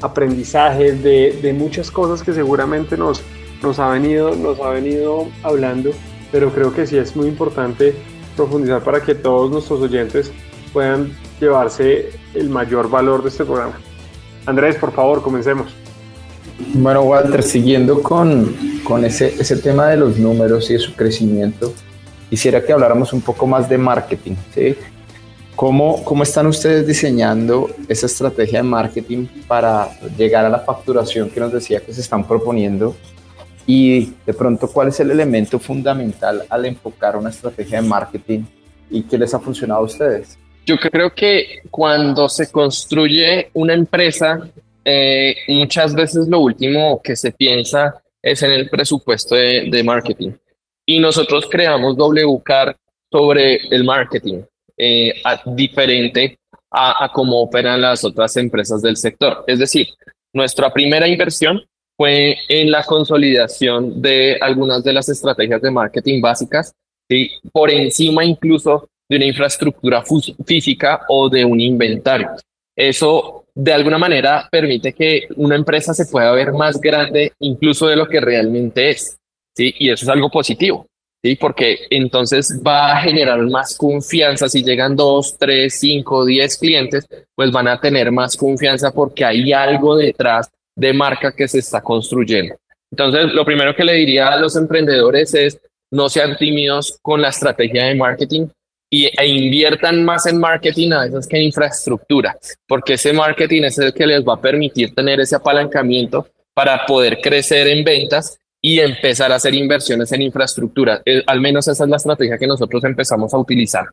aprendizajes, de, muchas cosas que seguramente nos, nos, ha venido, nos ha venido hablando, pero creo que sí es muy importante profundizar para que todos nuestros oyentes puedan llevarse el mayor valor de este programa. Andrés, por favor, comencemos. Bueno, Walter, siguiendo con, con ese, ese tema de los números y de su crecimiento, quisiera que habláramos un poco más de marketing. ¿sí? ¿Cómo, ¿Cómo están ustedes diseñando esa estrategia de marketing para llegar a la facturación que nos decía que se están proponiendo? Y de pronto, ¿cuál es el elemento fundamental al enfocar una estrategia de marketing y qué les ha funcionado a ustedes? Yo creo que cuando se construye una empresa, eh, muchas veces lo último que se piensa es en el presupuesto de, de marketing y nosotros creamos WCAR sobre el marketing, eh, diferente a, a cómo operan las otras empresas del sector. Es decir, nuestra primera inversión fue en la consolidación de algunas de las estrategias de marketing básicas, y por encima incluso de una infraestructura física o de un inventario. Eso de alguna manera permite que una empresa se pueda ver más grande incluso de lo que realmente es. ¿sí? Y eso es algo positivo, ¿sí? Porque entonces va a generar más confianza. Si llegan dos, tres, cinco, diez clientes, pues van a tener más confianza porque hay algo detrás de marca que se está construyendo. Entonces, lo primero que le diría a los emprendedores es no sean tímidos con la estrategia de marketing e inviertan más en marketing a veces que en infraestructura, porque ese marketing es el que les va a permitir tener ese apalancamiento para poder crecer en ventas y empezar a hacer inversiones en infraestructura. Eh, al menos esa es la estrategia que nosotros empezamos a utilizar.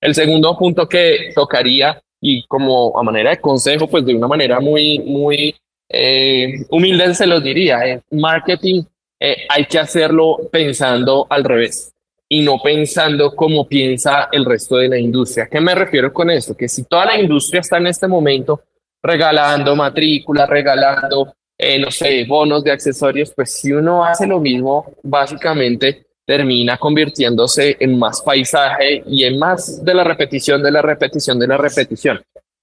El segundo punto que tocaría y como a manera de consejo, pues de una manera muy, muy eh, humilde se los diría, es marketing eh, hay que hacerlo pensando al revés y no pensando como piensa el resto de la industria. ¿Qué me refiero con esto? Que si toda la industria está en este momento regalando matrículas, regalando eh, no sé, bonos de accesorios, pues si uno hace lo mismo, básicamente termina convirtiéndose en más paisaje y en más de la repetición, de la repetición, de la repetición.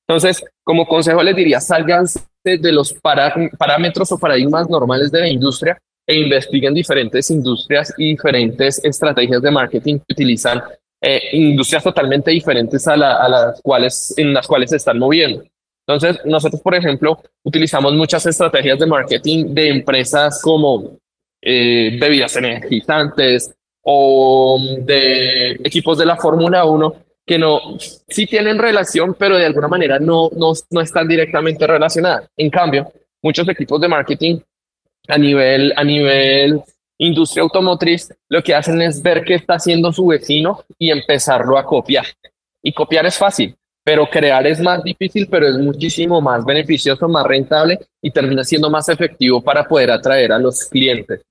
Entonces, como consejo les diría, salgan de los parámetros o paradigmas normales de la industria e investiguen diferentes industrias y diferentes estrategias de marketing que utilizan eh, industrias totalmente diferentes a, a, las cuales, en las cuales se están moviendo. Entonces, nosotros, por ejemplo, utilizamos muchas estrategias de marketing de empresas como eh, bebidas energizantes o de equipos de la Fórmula 1 que no, sí tienen relación, pero de alguna manera no, no, no están directamente relacionadas. En cambio, muchos equipos de marketing a nivel, a nivel industria automotriz, lo que hacen es ver qué está haciendo su vecino y empezarlo a copiar. Y copiar es fácil, pero crear es más difícil, pero es muchísimo más beneficioso, más rentable y termina siendo más efectivo para poder atraer a los clientes.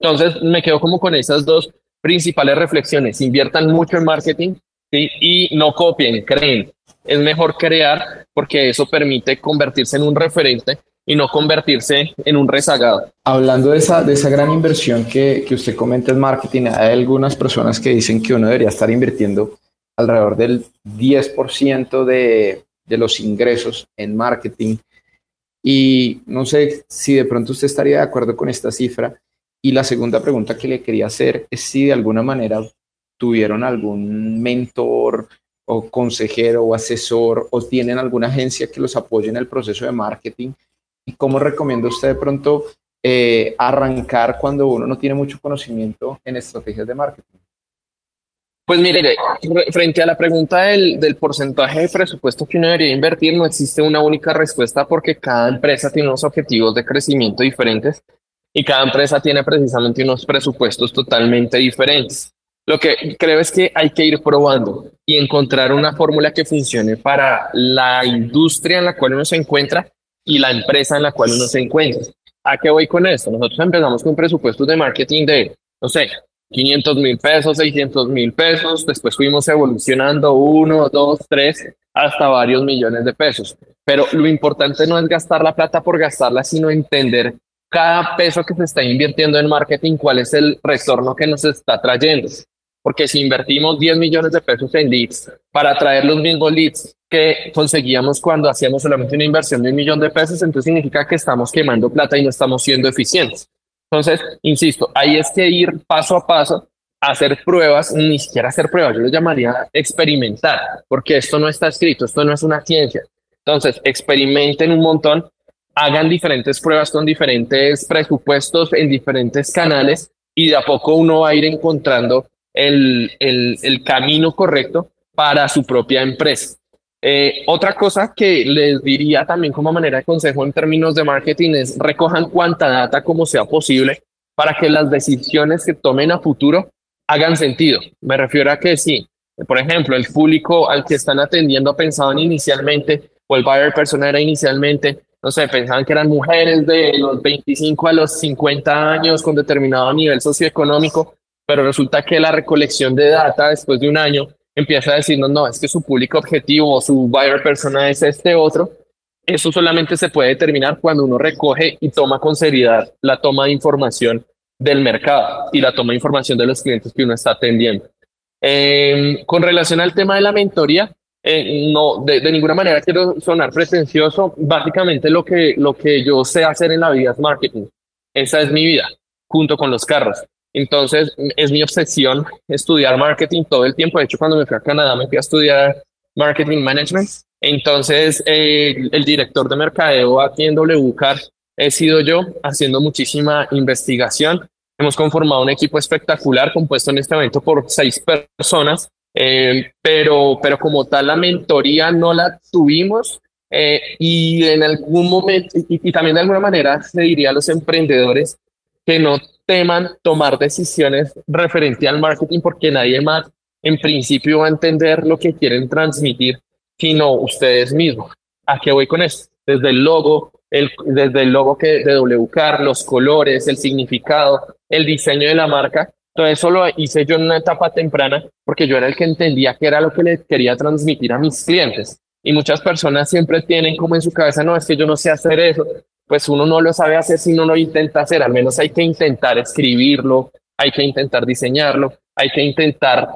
Entonces, me quedo como con esas dos principales reflexiones. Inviertan mucho en marketing y no copien, creen. Es mejor crear porque eso permite convertirse en un referente y no convertirse en un rezagado. Hablando de esa, de esa gran inversión que, que usted comenta en marketing, hay algunas personas que dicen que uno debería estar invirtiendo alrededor del 10% de, de los ingresos en marketing. Y no sé si de pronto usted estaría de acuerdo con esta cifra. Y la segunda pregunta que le quería hacer es si de alguna manera tuvieron algún mentor o consejero o asesor o tienen alguna agencia que los apoye en el proceso de marketing ¿Y cómo recomienda usted de pronto eh, arrancar cuando uno no tiene mucho conocimiento en estrategias de marketing? Pues mire, frente a la pregunta del, porcentaje de presupuesto que uno debería invertir, no existe una única respuesta porque cada empresa tiene unos objetivos de crecimiento diferentes y cada empresa tiene precisamente unos presupuestos totalmente diferentes. Lo que creo es que hay que ir probando y encontrar una fórmula que funcione para la industria en la cual uno se encuentra y la empresa en la cual uno se encuentra. ¿A qué voy con esto? Nosotros empezamos con presupuestos de marketing de, no sé, 500 mil pesos, 600 mil pesos, después fuimos evolucionando uno, dos, tres, hasta varios millones de pesos. Pero lo importante no es gastar la plata por gastarla, sino entender cada peso que se está invirtiendo en marketing, cuál es el retorno que nos está trayendo. Porque si invertimos 10 millones de pesos en leads para traer los mismos leads que conseguíamos cuando hacíamos solamente una inversión de un millón de pesos, entonces significa que estamos quemando plata y no estamos siendo eficientes. Entonces, insisto, ahí es que ir paso a paso, hacer pruebas, ni siquiera hacer pruebas, yo lo llamaría experimentar, porque esto no está escrito, esto no es una ciencia. Entonces, experimenten un montón, hagan diferentes pruebas con diferentes presupuestos en diferentes canales y de a poco uno va a ir encontrando el, el, el camino correcto para su propia empresa. Eh, otra cosa que les diría también como manera de consejo en términos de marketing es recojan cuanta data como sea posible para que las decisiones que tomen a futuro hagan sentido. Me refiero a que sí, por ejemplo, el público al que están atendiendo pensaban inicialmente, o el buyer persona era inicialmente, no sé, pensaban que eran mujeres de los 25 a los 50 años con determinado nivel socioeconómico, pero resulta que la recolección de data después de un año empieza a decirnos, no, es que su público objetivo o su buyer persona es este otro, eso solamente se puede determinar cuando uno recoge y toma con seriedad la toma de información del mercado y la toma de información de los clientes que uno está atendiendo. Em, con relación al tema de la mentoría, eh, no, de, ninguna manera quiero sonar pretencioso. Básicamente lo que, lo que yo sé hacer en la vida es marketing. Esa es mi vida, junto con los carros. Entonces, es mi obsesión estudiar marketing todo el tiempo. De hecho, cuando me fui a Canadá, me fui a estudiar marketing management. Entonces, eh, el director de mercadeo aquí en WCAR he sido yo haciendo muchísima investigación. Hemos conformado un equipo espectacular compuesto en este momento por seis personas, eh, pero, pero como tal la mentoría no la tuvimos eh, y en algún momento, y, también de alguna manera se diría a los emprendedores que no teman tomar decisiones referente al marketing porque nadie más en principio va a entender lo que quieren transmitir, sino ustedes mismos. ¿A qué voy con esto? Desde el logo, el, desde el logo que de WCAR, los colores, el significado, el diseño de la marca. Todo eso lo hice yo en una etapa temprana porque yo era el que entendía que era lo que le quería transmitir a mis clientes. Y muchas personas siempre tienen como en su cabeza, no, es que yo no sé hacer eso, pues uno no lo sabe hacer si no lo intenta hacer, al menos hay que intentar escribirlo, hay que intentar diseñarlo, hay que intentar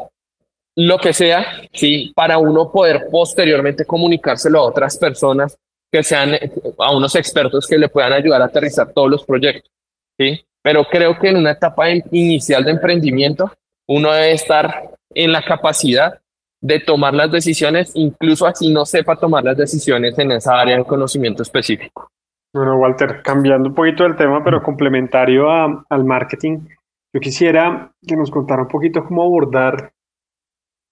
lo que sea, sí, para uno poder posteriormente comunicárselo a otras personas que sean a unos expertos que le puedan ayudar a aterrizar todos los proyectos, sí. Pero creo que en una etapa inicial de emprendimiento, uno debe estar en la capacidad de tomar las decisiones, incluso así no sepa tomar las decisiones en esa área de conocimiento específico. Bueno, Walter, cambiando un poquito el tema, pero complementario a, al marketing, yo quisiera que nos contara un poquito cómo abordar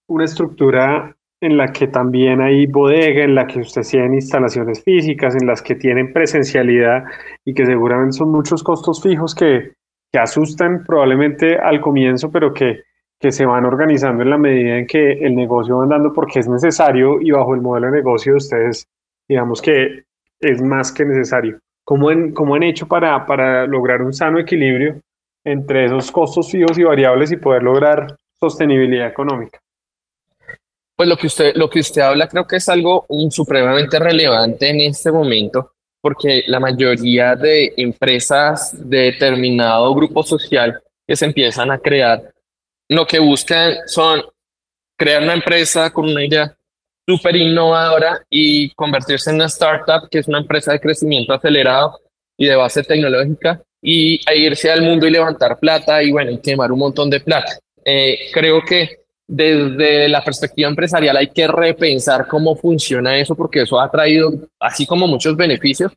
una estructura en la que también hay bodega, en la que usted tiene instalaciones físicas, en las que tienen presencialidad y que seguramente son muchos costos fijos que, asustan probablemente al comienzo, pero que, que se van organizando en la medida en que el negocio va andando porque es necesario y bajo el modelo de negocio de ustedes, digamos que es más que necesario. ¿Cómo han, han hecho para, para lograr un sano equilibrio entre esos costos fijos y variables y poder lograr sostenibilidad económica? Pues lo que usted, lo que usted habla creo que es algo supremamente relevante en este momento, porque la mayoría de empresas de determinado grupo social que se empiezan a crear, lo que buscan son crear una empresa con una idea súper innovadora y convertirse en una startup, que es una empresa de crecimiento acelerado y de base tecnológica, y a irse al mundo y levantar plata y bueno, quemar un montón de plata. Eh, creo que desde la perspectiva empresarial hay que repensar cómo funciona eso, porque eso ha traído, así como muchos beneficios,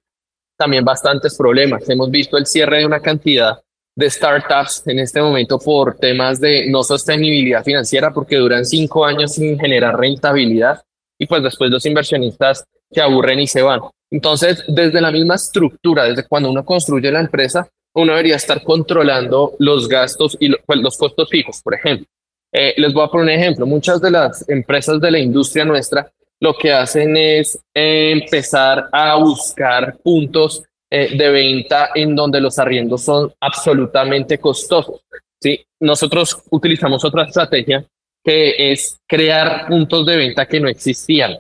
también bastantes problemas. Hemos visto el cierre de una cantidad de startups en este momento por temas de no sostenibilidad financiera, porque duran cinco años sin generar rentabilidad y pues después los inversionistas se aburren y se van. Entonces, desde la misma estructura, desde cuando uno construye la empresa, uno debería estar controlando los gastos y pues, los costos fijos, por ejemplo. Eh, les voy a poner un ejemplo. Muchas de las empresas de la industria nuestra lo que hacen es empezar a buscar puntos eh, de venta en donde los arriendos son absolutamente costosos. ¿sí? Nosotros utilizamos otra estrategia que es crear puntos de venta que no existían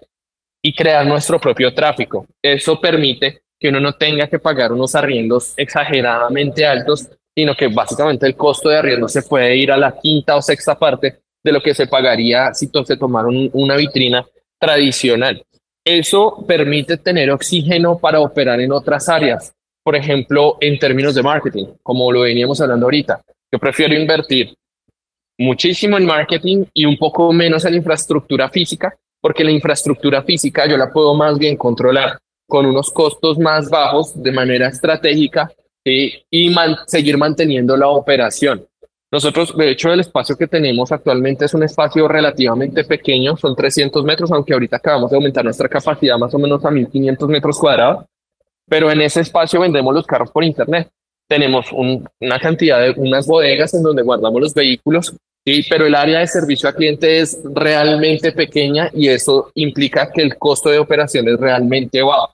y crear nuestro propio tráfico. Eso permite que uno no tenga que pagar unos arriendos exageradamente altos, sino que básicamente el costo de arriendo se puede ir a la quinta o sexta parte de lo que se pagaría si se tomara una vitrina tradicional. Eso permite tener oxígeno para operar en otras áreas, por ejemplo, en términos de marketing, como lo veníamos hablando ahorita. Yo prefiero invertir muchísimo en marketing y un poco menos en infraestructura física, porque la infraestructura física yo la puedo más bien controlar con unos costos más bajos de manera estratégica y seguir manteniendo la operación. Nosotros, de hecho, el espacio que tenemos actualmente es un espacio relativamente pequeño, son 300 metros, aunque ahorita acabamos de aumentar nuestra capacidad más o menos a 1500 metros cuadrados, pero en ese espacio vendemos los carros por internet tenemos una cantidad de unas bodegas en donde guardamos los vehículos, ¿sí? pero el área de servicio al cliente es realmente pequeña y eso implica que el costo de operación es realmente bajo.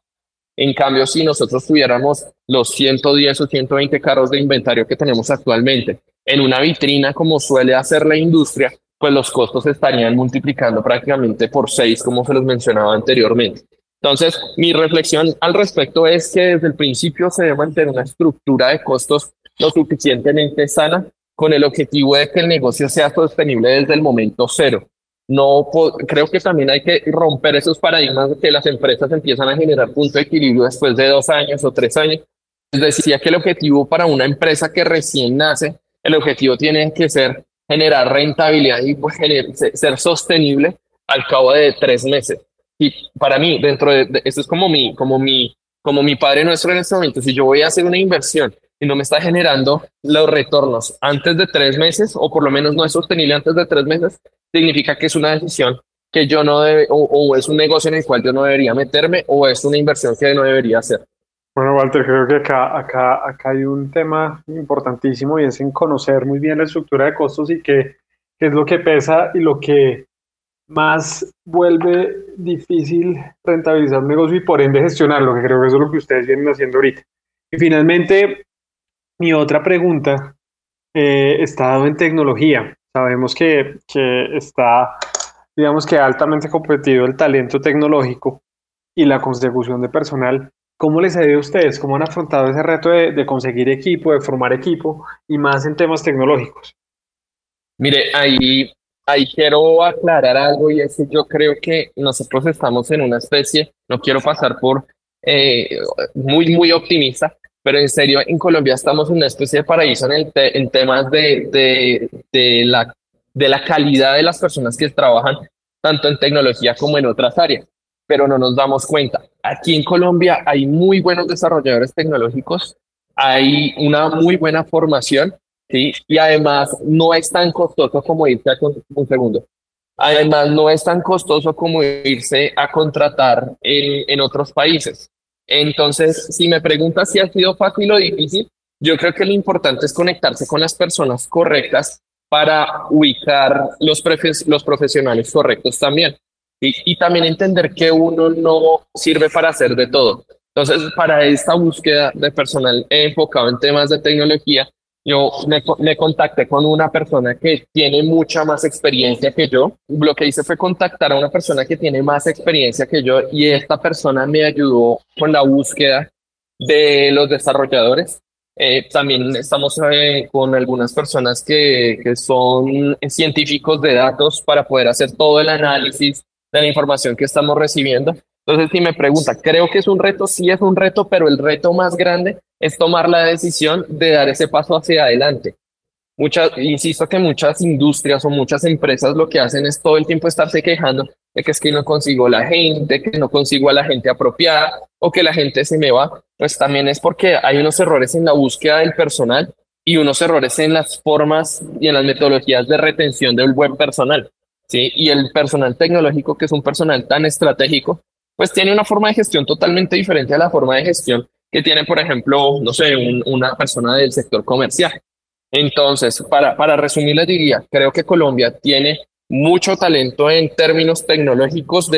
En cambio, si nosotros tuviéramos los 110 o 120 carros de inventario que tenemos actualmente en una vitrina como suele hacer la industria, pues los costos estarían multiplicando prácticamente por seis, como se los mencionaba anteriormente. Entonces, mi reflexión al respecto es que desde el principio se debe mantener una estructura de costos lo suficientemente sana con el objetivo de que el negocio sea sostenible desde el momento cero. No creo que también hay que romper esos paradigmas de que las empresas empiezan a generar punto de equilibrio después de dos años o tres años. Les decía que el objetivo para una empresa que recién nace, el objetivo tiene que ser generar rentabilidad y pues, ser sostenible al cabo de tres meses. Y para mí, dentro de, esto es como mi, como mi, como mi padre nuestro en este momento, si yo voy a hacer una inversión y no me está generando los retornos antes de tres meses, o por lo menos no es sostenible antes de tres meses, significa que es una decisión que yo no debe, o, es un negocio en el cual yo no debería meterme, o es una inversión que no debería hacer. Bueno, Walter, creo que acá, acá, acá hay un tema importantísimo y es en conocer muy bien la estructura de costos y qué, qué es lo que pesa y lo que más vuelve difícil rentabilizar un negocio y por ende gestionarlo, que creo que eso es lo que ustedes vienen haciendo ahorita. Y finalmente, mi otra pregunta eh, está dado en tecnología. Sabemos que, que está, digamos que altamente competido el talento tecnológico y la consecución de personal. ¿Cómo les ha ido a ustedes? ¿Cómo han afrontado ese reto de, de conseguir equipo, de formar equipo y más en temas tecnológicos? Mire, ahí ahí quiero aclarar algo y es que yo creo que nosotros estamos en una especie, no quiero pasar por eh, muy, muy optimista, pero en serio, en Colombia estamos en una especie de paraíso en, el en temas de, de, de, la, de la calidad de las personas que trabajan tanto en tecnología como en otras áreas, pero no nos damos cuenta. Aquí en Colombia hay muy buenos desarrolladores tecnológicos, hay una muy buena formación Y además no es tan costoso como irse a un segundo. Además no es tan costoso como irse a contratar en, en otros países. Entonces, si me preguntas si ha sido fácil o difícil, Yo creo que lo importante es conectarse con las personas correctas para ubicar los, los profesionales correctos también. Y, y también entender que uno no sirve para hacer de todo. Entonces, para esta búsqueda de personal enfocado en temas de tecnología, yo me, me, contacté con una persona que tiene mucha más experiencia que yo. Lo que hice fue contactar a una persona que tiene más experiencia que yo y esta persona me ayudó con la búsqueda de los desarrolladores. Eh, también estamos eh, con algunas personas que, que son científicos de datos para poder hacer todo el análisis de la información que estamos recibiendo. Entonces, si me pregunta, creo que es un reto, sí es un reto, pero el reto más grande es tomar la decisión de dar ese paso hacia adelante. Muchas, insisto que muchas industrias o muchas empresas lo que hacen es todo el tiempo estarse quejando de que es que no consigo la gente, que no consigo a la gente apropiada o que la gente se me va. Pues también es porque hay unos errores en la búsqueda del personal y unos errores en las formas y en las metodologías de retención del buen personal. ¿sí? Y el personal tecnológico, que es un personal tan estratégico, pues tiene una forma de gestión totalmente diferente a la forma de gestión que tiene, por ejemplo, no sé, una persona del sector comercial. Entonces, para, para resumir, les diría, creo que Colombia tiene mucho talento en términos tecnológicos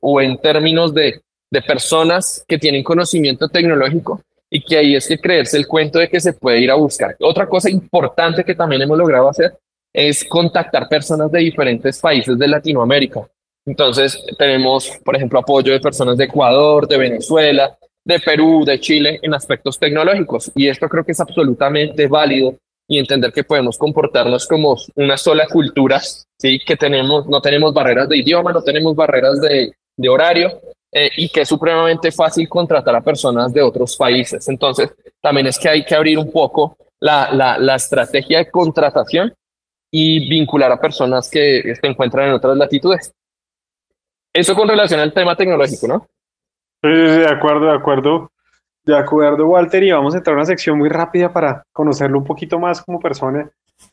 o en términos de, de personas que tienen conocimiento tecnológico y que ahí es que creerse el cuento de que se puede ir a buscar. Otra cosa importante que también hemos logrado hacer es contactar personas de diferentes países de Latinoamérica. Entonces, tenemos, por ejemplo, apoyo de personas de Ecuador, de Venezuela, de Perú, de Chile en aspectos tecnológicos. Y esto creo que es absolutamente válido y entender que podemos comportarnos como una sola cultura, ¿sí? que tenemos, no tenemos barreras de idioma, no tenemos barreras de, horario eh, y que es supremamente fácil contratar a personas de otros países. Entonces, también es que hay que abrir un poco la, la, la estrategia de contratación y vincular a personas que se encuentran en otras latitudes. Eso con relación al tema tecnológico, ¿no? Sí, de acuerdo, de acuerdo. De acuerdo, Walter, y vamos a entrar a una sección muy rápida para conocerlo un poquito más como persona.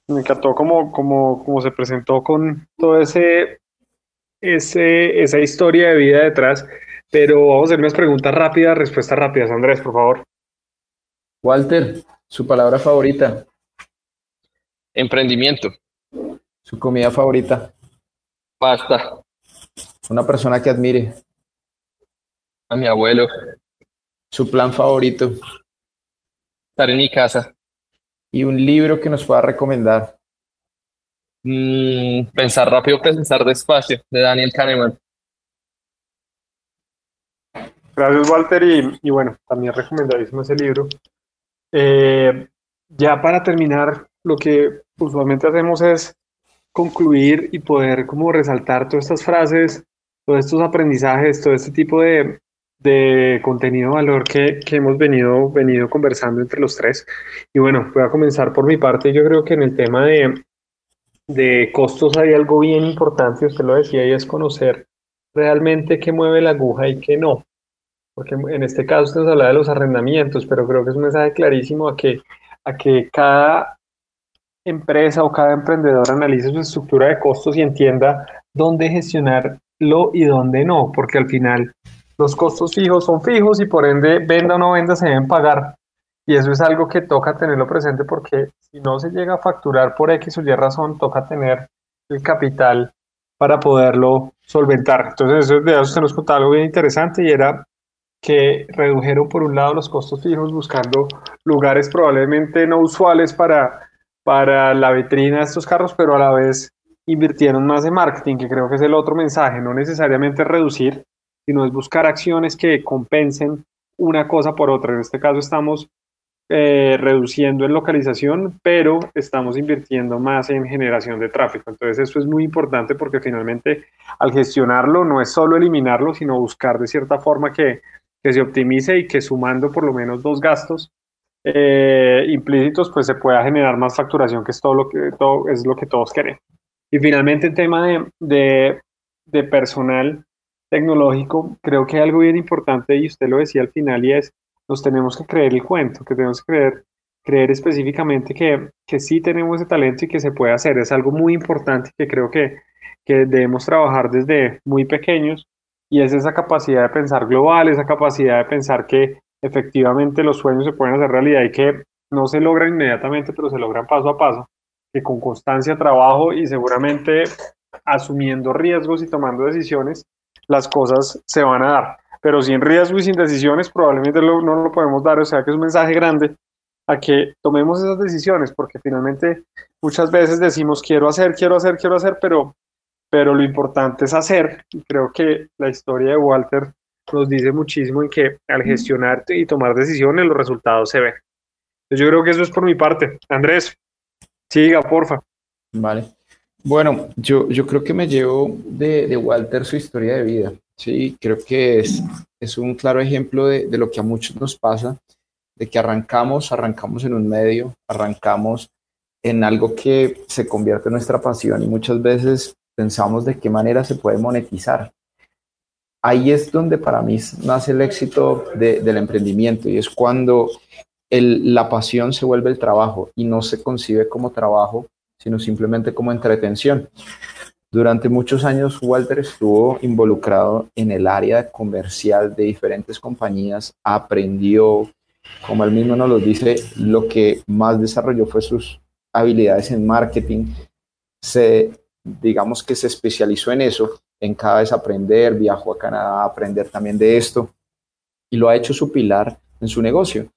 Me encantó cómo, cómo, cómo se presentó con todo ese, ese, esa historia de vida detrás, pero vamos a hacer unas preguntas rápidas, respuestas rápidas. Andrés, por favor. Walter, su palabra favorita. Emprendimiento. Su comida favorita. Pasta. Una persona que admire. A mi abuelo. Su plan favorito. Estar en mi casa. Y un libro que nos pueda recomendar. Mm, pensar rápido, pensar despacio, de Daniel Kahneman. Gracias, Walter. Y, y bueno, también recomendadísimo ese libro. Eh, ya para terminar, lo que usualmente hacemos es concluir y poder como resaltar todas estas frases todos estos aprendizajes, todo este tipo de, de contenido de valor que, que, hemos venido, venido conversando entre los tres. Y bueno, voy a comenzar por mi parte. Yo creo que en el tema de, de costos hay algo bien importante, usted lo decía, y es conocer realmente qué mueve la aguja y qué no. Porque en este caso usted nos habla de los arrendamientos, pero creo que es un mensaje clarísimo a que, a que cada empresa o cada emprendedor analice su estructura de costos y entienda dónde gestionar lo y dónde no, porque al final los costos fijos son fijos y por ende venda o no venda se deben pagar. Y eso es algo que toca tenerlo presente porque si no se llega a facturar por X o Y razón, toca tener el capital para poderlo solventar. Entonces, eso, de usted nos contaba algo bien interesante y era que redujeron por un lado los costos fijos buscando lugares probablemente no usuales para, para la vitrina de estos carros, pero a la vez invirtieron más en marketing, que creo que es el otro mensaje, no necesariamente reducir, sino es buscar acciones que compensen una cosa por otra. En este caso estamos eh, reduciendo en localización, pero estamos invirtiendo más en generación de tráfico. Entonces eso es muy importante porque finalmente al gestionarlo no es solo eliminarlo, sino buscar de cierta forma que, que se optimice y que sumando por lo menos dos gastos eh, implícitos, pues se pueda generar más facturación, que es todo lo que, todo, es lo que todos queremos. Y finalmente el tema de, de, personal tecnológico, creo que hay algo bien importante y usted lo decía al final y es, nos tenemos que creer el cuento, que tenemos que creer, creer específicamente que, que sí tenemos ese talento y que se puede hacer. Es algo muy importante que creo que, que debemos trabajar desde muy pequeños y es esa capacidad de pensar global, esa capacidad de pensar que efectivamente los sueños se pueden hacer realidad y que no se logran inmediatamente, pero se logran paso a paso, que con constancia, trabajo y seguramente asumiendo riesgos y tomando decisiones, las cosas se van a dar. Pero sin riesgo y sin decisiones probablemente no lo podemos dar, o sea que es un mensaje grande a que tomemos esas decisiones, porque finalmente muchas veces decimos quiero hacer, quiero hacer, quiero hacer, pero, pero lo importante es hacer. Y creo que la historia de Walter nos dice muchísimo en que al gestionar y tomar decisiones los resultados se ven. Yo creo que eso es por mi parte. Andrés, siga, porfa. Vale. Bueno, yo, yo creo que me llevo de, de Walter su historia de vida. Sí, creo que es, es un claro ejemplo de, de lo que a muchos nos pasa de que arrancamos, arrancamos en un medio, arrancamos en algo que se convierte en nuestra pasión y muchas veces pensamos de qué manera se puede monetizar. Ahí es donde para mí nace el éxito del emprendimiento y es cuando la pasión se vuelve el trabajo y no se concibe como trabajo, sino simplemente como entretención. Durante muchos años Walter estuvo involucrado en el área comercial de diferentes compañías, aprendió, como él mismo nos lo dice, lo que más desarrolló fue sus habilidades en marketing. Se, digamos que se especializó en eso, en cada vez aprender, viajó a Canadá aprender también de esto y lo ha hecho su pilar en su negocio.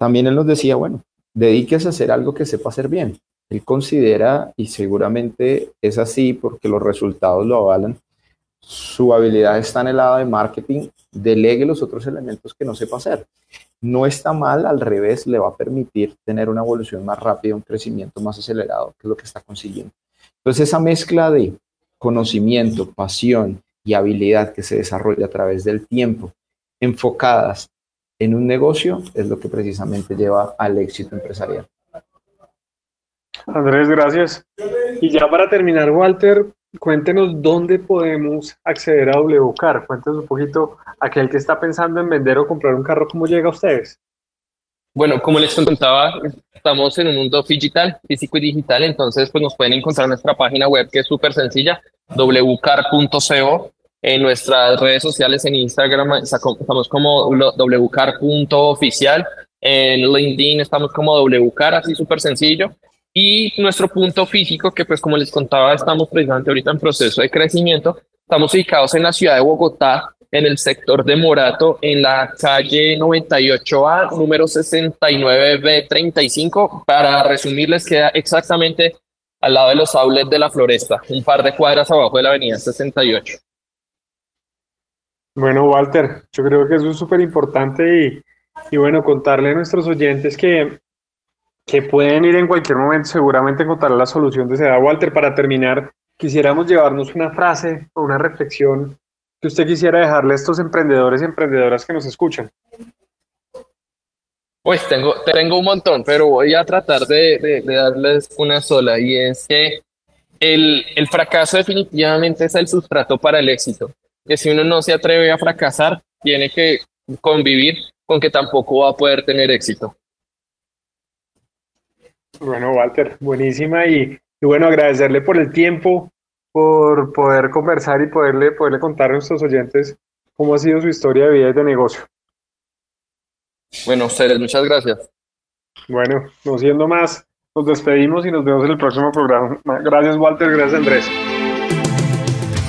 También él nos decía, bueno, dedíquese a hacer algo que sepa hacer bien. Él considera, y seguramente es así porque los resultados lo avalan, su habilidad está en el lado de marketing, delegue los otros elementos que no sepa hacer no está mal, al revés, le va a permitir tener una evolución más rápida, un crecimiento más acelerado, que es lo que está consiguiendo. Entonces, esa mezcla de conocimiento, pasión y habilidad que se desarrolla a través del tiempo, enfocadas en un negocio, es lo que precisamente lleva al éxito empresarial. Andrés, gracias. Y ya para terminar, Walter, cuéntenos dónde podemos acceder a WCAR. Cuéntenos un poquito aquel que está pensando en vender o comprar un carro, ¿cómo llega a ustedes? Bueno, como les contaba, estamos en un mundo digital, físico y digital, entonces pues nos pueden encontrar en nuestra página web que es súper sencilla, wcar.co. En nuestras redes sociales, en Instagram estamos como wcar.oficial, en LinkedIn estamos como wcar, así súper sencillo. Y nuestro punto físico, que pues como les contaba, estamos precisamente ahorita en proceso de crecimiento, estamos ubicados en la ciudad de Bogotá, en el sector de Morato, en la calle 98A, número 69B35. Para resumirles, queda exactamente al lado de los outlets de la Floresta, un par de cuadras abajo de la avenida 68. Bueno, Walter, yo creo que eso es súper importante y, bueno, contarle a nuestros oyentes que que pueden ir en cualquier momento, seguramente encontrar la solución de esa. Walter, para terminar, quisiéramos llevarnos una frase o una reflexión que usted quisiera dejarle a estos emprendedores y emprendedoras que nos escuchan. Pues tengo, tengo un montón, pero voy a tratar de, darles una sola y es que el, el, fracaso definitivamente es el sustrato para el éxito. Que si uno no se atreve a fracasar, tiene que convivir con que tampoco va a poder tener éxito. Bueno, Walter, buenísima y, bueno, agradecerle por el tiempo, por poder conversar y poderle, poderle contar a nuestros oyentes cómo ha sido su historia de vida y de negocio. Bueno, ustedes, muchas gracias. Bueno, no siendo más, nos despedimos y nos vemos en el próximo programa. Gracias, Walter, gracias, Andrés.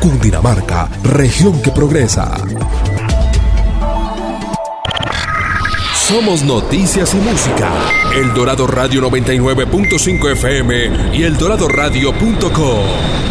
Cundinamarca, región que progresa. Somos noticias y música. El Dorado Radio 99.5 FM y el eldoradoradio.com.